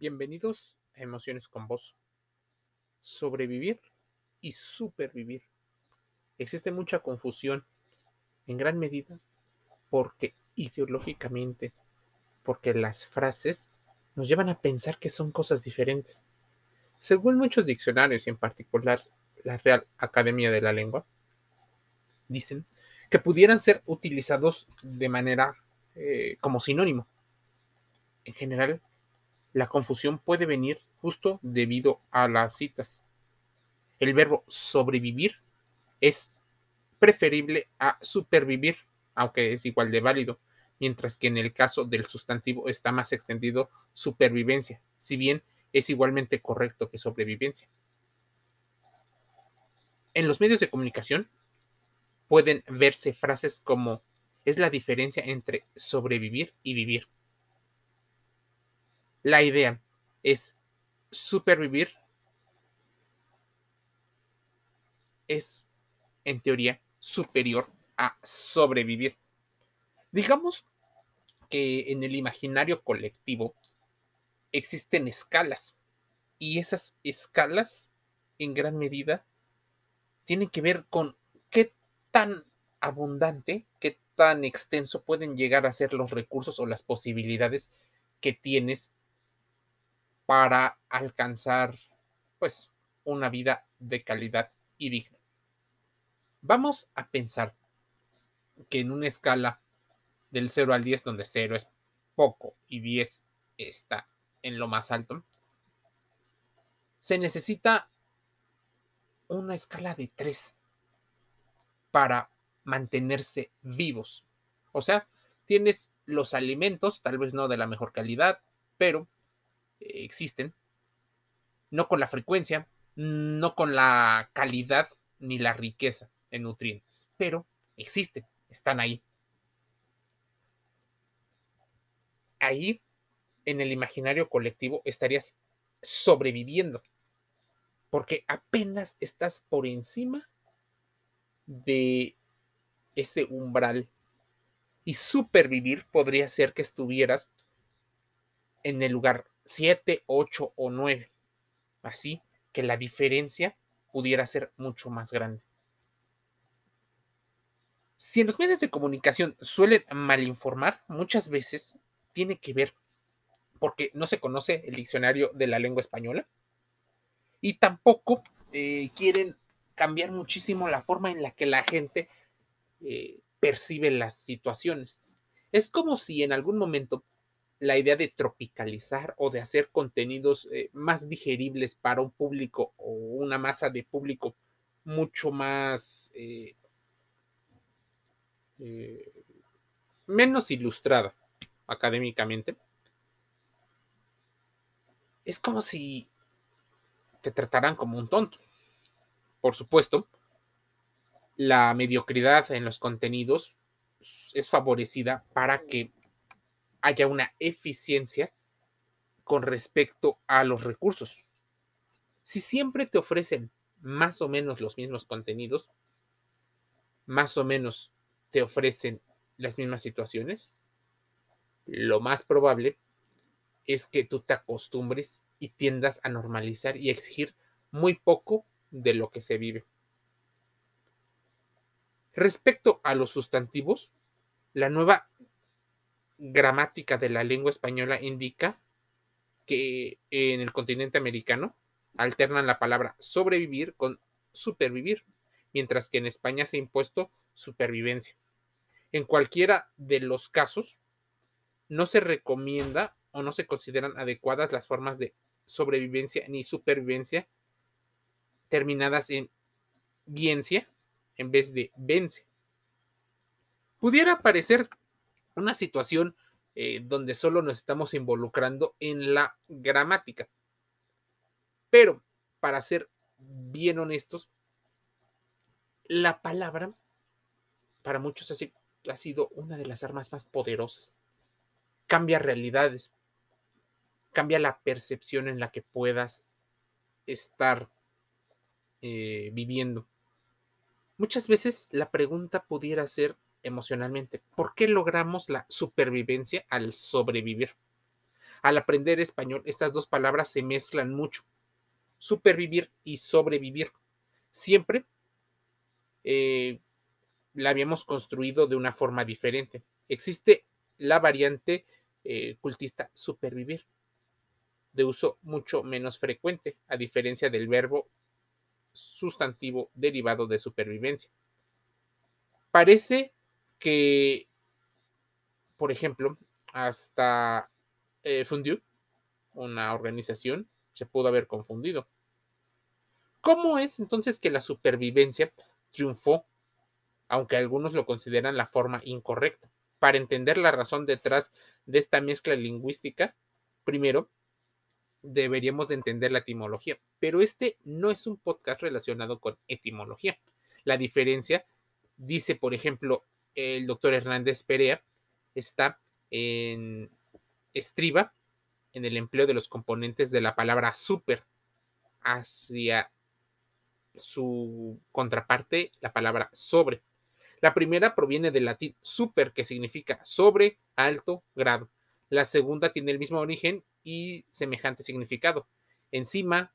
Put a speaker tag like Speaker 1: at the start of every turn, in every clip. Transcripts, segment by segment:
Speaker 1: Bienvenidos a Emociones con Vos. Sobrevivir y supervivir. Existe mucha confusión, en gran medida, porque ideológicamente, porque las frases nos llevan a pensar que son cosas diferentes. Según muchos diccionarios, y en particular la Real Academia de la Lengua, dicen que pudieran ser utilizados de manera eh, como sinónimo. En general, la confusión puede venir justo debido a las citas. El verbo sobrevivir es preferible a supervivir, aunque es igual de válido, mientras que en el caso del sustantivo está más extendido supervivencia, si bien es igualmente correcto que sobrevivencia. En los medios de comunicación pueden verse frases como es la diferencia entre sobrevivir y vivir. La idea es supervivir. Es, en teoría, superior a sobrevivir. Digamos que en el imaginario colectivo existen escalas y esas escalas en gran medida tienen que ver con qué tan abundante, qué tan extenso pueden llegar a ser los recursos o las posibilidades que tienes para alcanzar pues una vida de calidad y digna. Vamos a pensar que en una escala del 0 al 10, donde 0 es poco y 10 está en lo más alto, se necesita una escala de 3 para mantenerse vivos. O sea, tienes los alimentos, tal vez no de la mejor calidad, pero existen, no con la frecuencia, no con la calidad ni la riqueza en nutrientes, pero existen, están ahí. Ahí, en el imaginario colectivo, estarías sobreviviendo, porque apenas estás por encima de ese umbral. Y supervivir podría ser que estuvieras en el lugar 7, 8 o 9. Así que la diferencia pudiera ser mucho más grande. Si en los medios de comunicación suelen malinformar, muchas veces tiene que ver porque no se conoce el diccionario de la lengua española y tampoco eh, quieren cambiar muchísimo la forma en la que la gente eh, percibe las situaciones. Es como si en algún momento la idea de tropicalizar o de hacer contenidos eh, más digeribles para un público o una masa de público mucho más eh, eh, menos ilustrada académicamente. Es como si te trataran como un tonto. Por supuesto, la mediocridad en los contenidos es favorecida para que haya una eficiencia con respecto a los recursos. Si siempre te ofrecen más o menos los mismos contenidos, más o menos te ofrecen las mismas situaciones, lo más probable es que tú te acostumbres y tiendas a normalizar y exigir muy poco de lo que se vive. Respecto a los sustantivos, la nueva gramática de la lengua española indica que en el continente americano alternan la palabra sobrevivir con supervivir, mientras que en España se ha impuesto supervivencia. En cualquiera de los casos, no se recomienda o no se consideran adecuadas las formas de sobrevivencia ni supervivencia terminadas en viencia en vez de vence. Pudiera parecer una situación eh, donde solo nos estamos involucrando en la gramática. Pero, para ser bien honestos, la palabra para muchos ha sido una de las armas más poderosas. Cambia realidades, cambia la percepción en la que puedas estar eh, viviendo. Muchas veces la pregunta pudiera ser, emocionalmente. ¿Por qué logramos la supervivencia al sobrevivir? Al aprender español, estas dos palabras se mezclan mucho. Supervivir y sobrevivir. Siempre eh, la habíamos construido de una forma diferente. Existe la variante eh, cultista supervivir, de uso mucho menos frecuente, a diferencia del verbo sustantivo derivado de supervivencia. Parece que, por ejemplo, hasta eh, una organización, se pudo haber confundido. ¿Cómo es entonces que la supervivencia triunfó, aunque algunos lo consideran la forma incorrecta? Para entender la razón detrás de esta mezcla lingüística, primero deberíamos de entender la etimología, pero este no es un podcast relacionado con etimología. La diferencia, dice por ejemplo el doctor Hernández Perea, está en estriba en el empleo de los componentes de la palabra super hacia su contraparte, la palabra sobre. La primera proviene del latín super, que significa sobre, alto, grado. La segunda tiene el mismo origen y semejante significado. Encima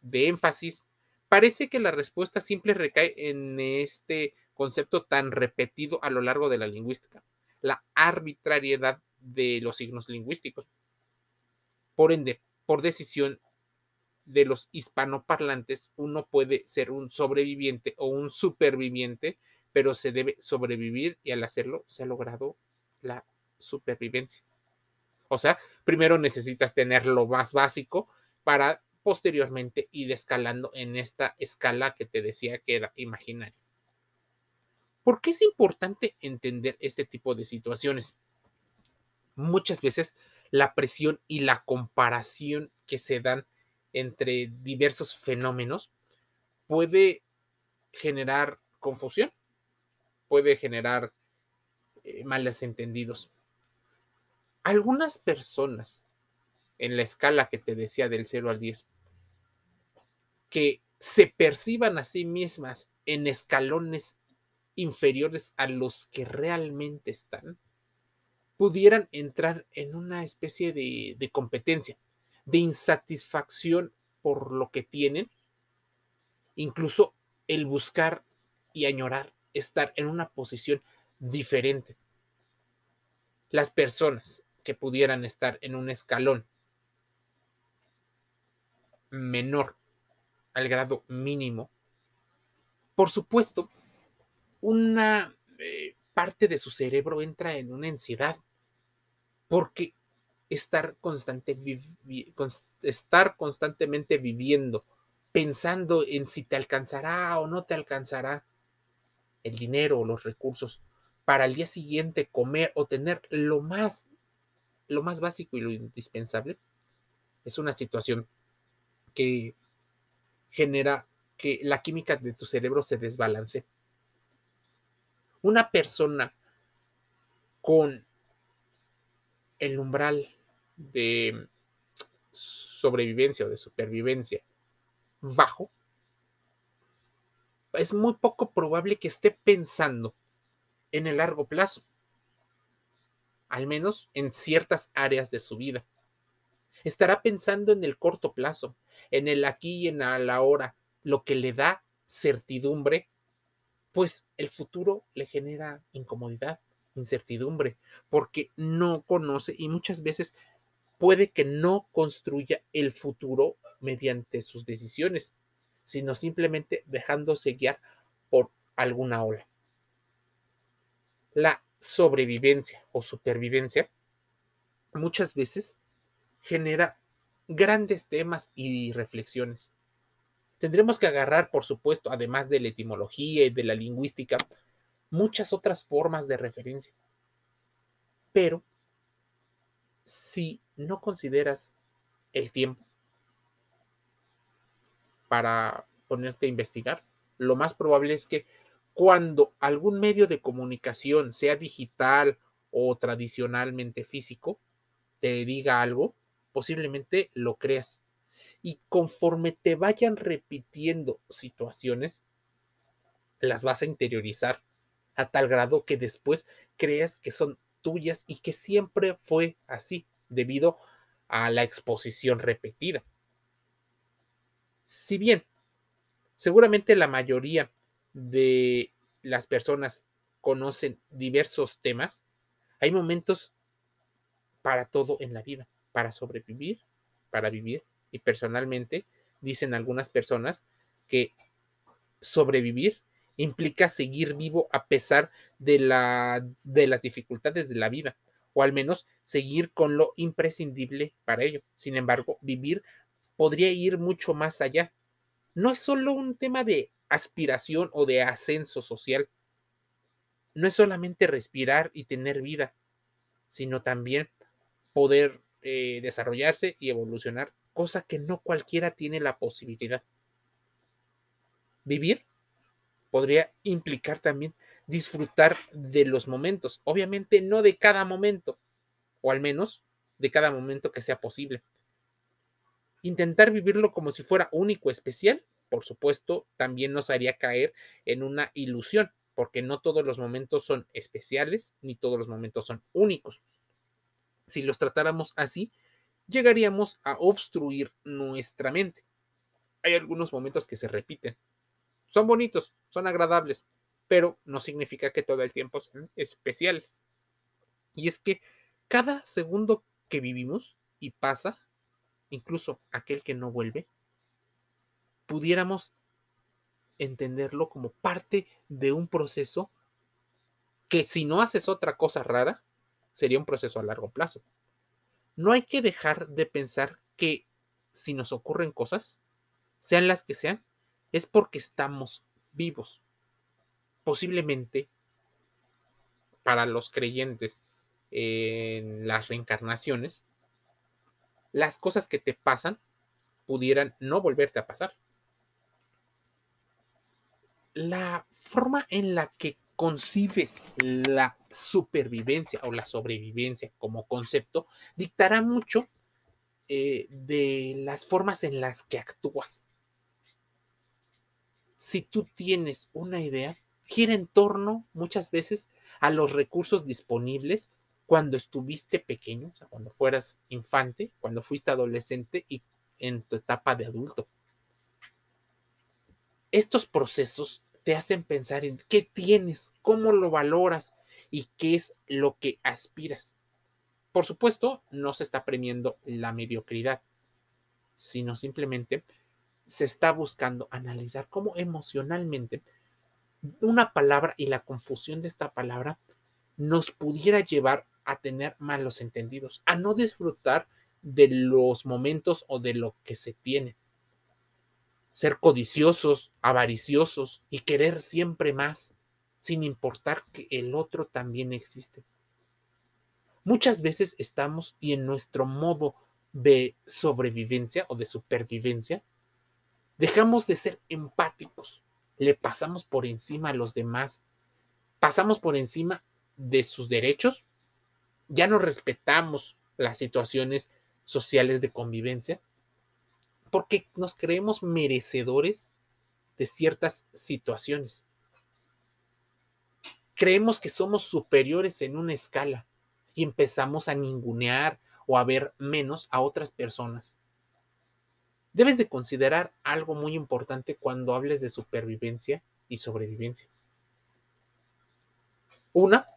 Speaker 1: de énfasis, parece que la respuesta simple recae en este concepto tan repetido a lo largo de la lingüística, la arbitrariedad de los signos lingüísticos. Por ende, por decisión de los hispanoparlantes, uno puede ser un sobreviviente o un superviviente pero se debe sobrevivir y al hacerlo se ha logrado la supervivencia. O sea, primero necesitas tener lo más básico para posteriormente ir escalando en esta escala que te decía que era imaginaria. ¿Por qué es importante entender este tipo de situaciones? Muchas veces la presión y la comparación que se dan entre diversos fenómenos puede generar confusión puede generar eh, malos entendidos. Algunas personas en la escala que te decía del 0 al 10, que se perciban a sí mismas en escalones inferiores a los que realmente están, pudieran entrar en una especie de, de competencia, de insatisfacción por lo que tienen, incluso el buscar y añorar estar en una posición diferente. Las personas que pudieran estar en un escalón menor al grado mínimo, por supuesto, una eh, parte de su cerebro entra en una ansiedad, porque estar, estar constantemente viviendo, pensando en si te alcanzará o no te alcanzará, el dinero o los recursos para el día siguiente comer o tener lo más, lo más básico y lo indispensable, es una situación que genera que la química de tu cerebro se desbalance. Una persona con el umbral de sobrevivencia o de supervivencia bajo es muy poco probable que esté pensando en el largo plazo, al menos en ciertas áreas de su vida. Estará pensando en el corto plazo, en el aquí y en la ahora, lo que le da certidumbre, pues el futuro le genera incomodidad, incertidumbre, porque no conoce y muchas veces puede que no construya el futuro mediante sus decisiones, sino simplemente dejándose guiar por alguna ola. La sobrevivencia o supervivencia muchas veces genera grandes temas y reflexiones. Tendremos que agarrar, por supuesto, además de la etimología y de la lingüística, muchas otras formas de referencia. Pero si no consideras el tiempo, para ponerte a investigar, lo más probable es que cuando algún medio de comunicación, sea digital o tradicionalmente físico, te diga algo, posiblemente lo creas. Y conforme te vayan repitiendo situaciones, las vas a interiorizar a tal grado que después creas que son tuyas y que siempre fue así, debido a la exposición repetida. Si bien seguramente la mayoría de las personas conocen diversos temas, hay momentos para todo en la vida, para sobrevivir, para vivir. Personalmente, dicen algunas personas que sobrevivir implica seguir vivo a pesar de las dificultades de la vida, o al menos seguir con lo imprescindible para ello. Sin embargo, vivir podría ir mucho más allá. No es solo un tema de aspiración o de ascenso social. No es solamente respirar y tener vida, sino también poder eh, desarrollarse y evolucionar, cosa que no cualquiera tiene la posibilidad. Vivir podría implicar también disfrutar de los momentos, obviamente no de cada momento, o al menos de cada momento que sea posible. Intentar vivirlo como si fuera único, especial, por supuesto, también nos haría caer en una ilusión, porque no todos los momentos son especiales, ni todos los momentos son únicos. Si los tratáramos así, llegaríamos a obstruir nuestra mente. Hay algunos momentos que se repiten. Son bonitos, son agradables, pero no significa que todo el tiempo sean especiales. Y es que cada segundo que vivimos y pasa, incluso aquel que no vuelve, pudiéramos entenderlo como parte de un proceso que si no haces otra cosa rara, sería un proceso a largo plazo. No hay que dejar de pensar que si nos ocurren cosas, sean las que sean, es porque estamos vivos. Posiblemente para los creyentes en las reencarnaciones, las cosas que te pasan pudieran no volverte a pasar la forma en la que concibes la supervivencia o la sobrevivencia como concepto dictará mucho eh, de las formas en las que actúas. Si tú tienes una idea, gira en torno muchas veces a los recursos disponibles cuando estuviste pequeño, o cuando fueras infante, cuando fuiste adolescente y en tu etapa de adulto. Estos procesos te hacen pensar en qué tienes, cómo lo valoras y qué es lo que aspiras. Por supuesto, no se está premiando la mediocridad, sino simplemente se está buscando analizar cómo emocionalmente una palabra y la confusión de esta palabra nos pudiera llevar a tener malos entendidos, a no disfrutar de los momentos o de lo que se tiene ser codiciosos, avariciosos y querer siempre más, sin importar que el otro también existe. Muchas veces estamos y en nuestro modo de sobrevivencia o de supervivencia, dejamos de ser empáticos, le pasamos por encima a los demás, pasamos por encima de sus derechos, ya no respetamos las situaciones sociales de convivencia porque nos creemos merecedores de ciertas situaciones. Creemos que somos superiores en una escala y empezamos a ningunear o a ver menos a otras personas. Debes de considerar algo muy importante cuando hables de supervivencia y sobrevivencia. Una,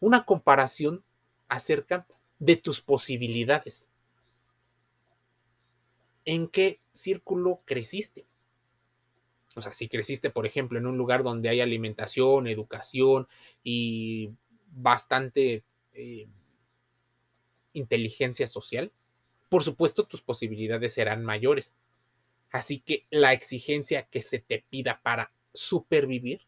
Speaker 1: una comparación acerca de tus posibilidades en qué círculo creciste. O sea, si creciste, por ejemplo, en un lugar donde hay alimentación, educación y bastante eh, inteligencia social, por supuesto tus posibilidades serán mayores. Así que la exigencia que se te pida para supervivir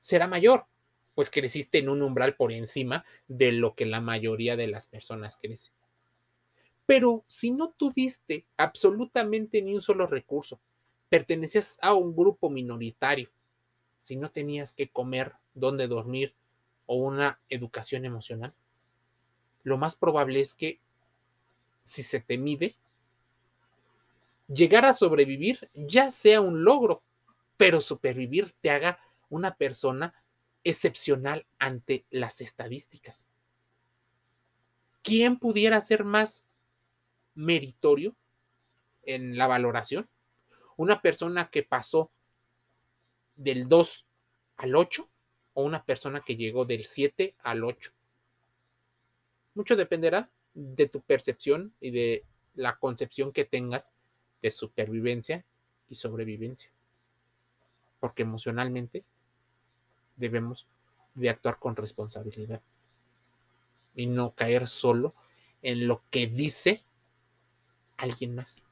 Speaker 1: será mayor, pues creciste en un umbral por encima de lo que la mayoría de las personas crecen. Pero si no tuviste absolutamente ni un solo recurso, pertenecías a un grupo minoritario, si no tenías que comer, dónde dormir o una educación emocional, lo más probable es que, si se te mide, llegar a sobrevivir ya sea un logro, pero supervivir te haga una persona excepcional ante las estadísticas. ¿quién pudiera ser más meritorio en la valoración? Una persona que pasó del 2 al 8 o una persona que llegó del 7 al 8. Mucho dependerá de tu percepción y de la concepción que tengas de supervivencia y sobrevivencia. Porque emocionalmente debemos de actuar con responsabilidad y no caer solo en lo que dice alguien más.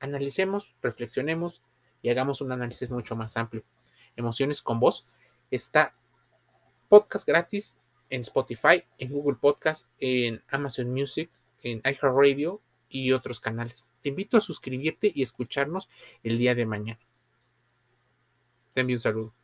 Speaker 1: Analicemos, reflexionemos y hagamos un análisis mucho más amplio. Emociones con voz está podcast gratis en Spotify, en Google Podcast, en Amazon Music, en iHeartRadio y otros canales. Te invito a suscribirte y escucharnos el día de mañana. Te envío un saludo.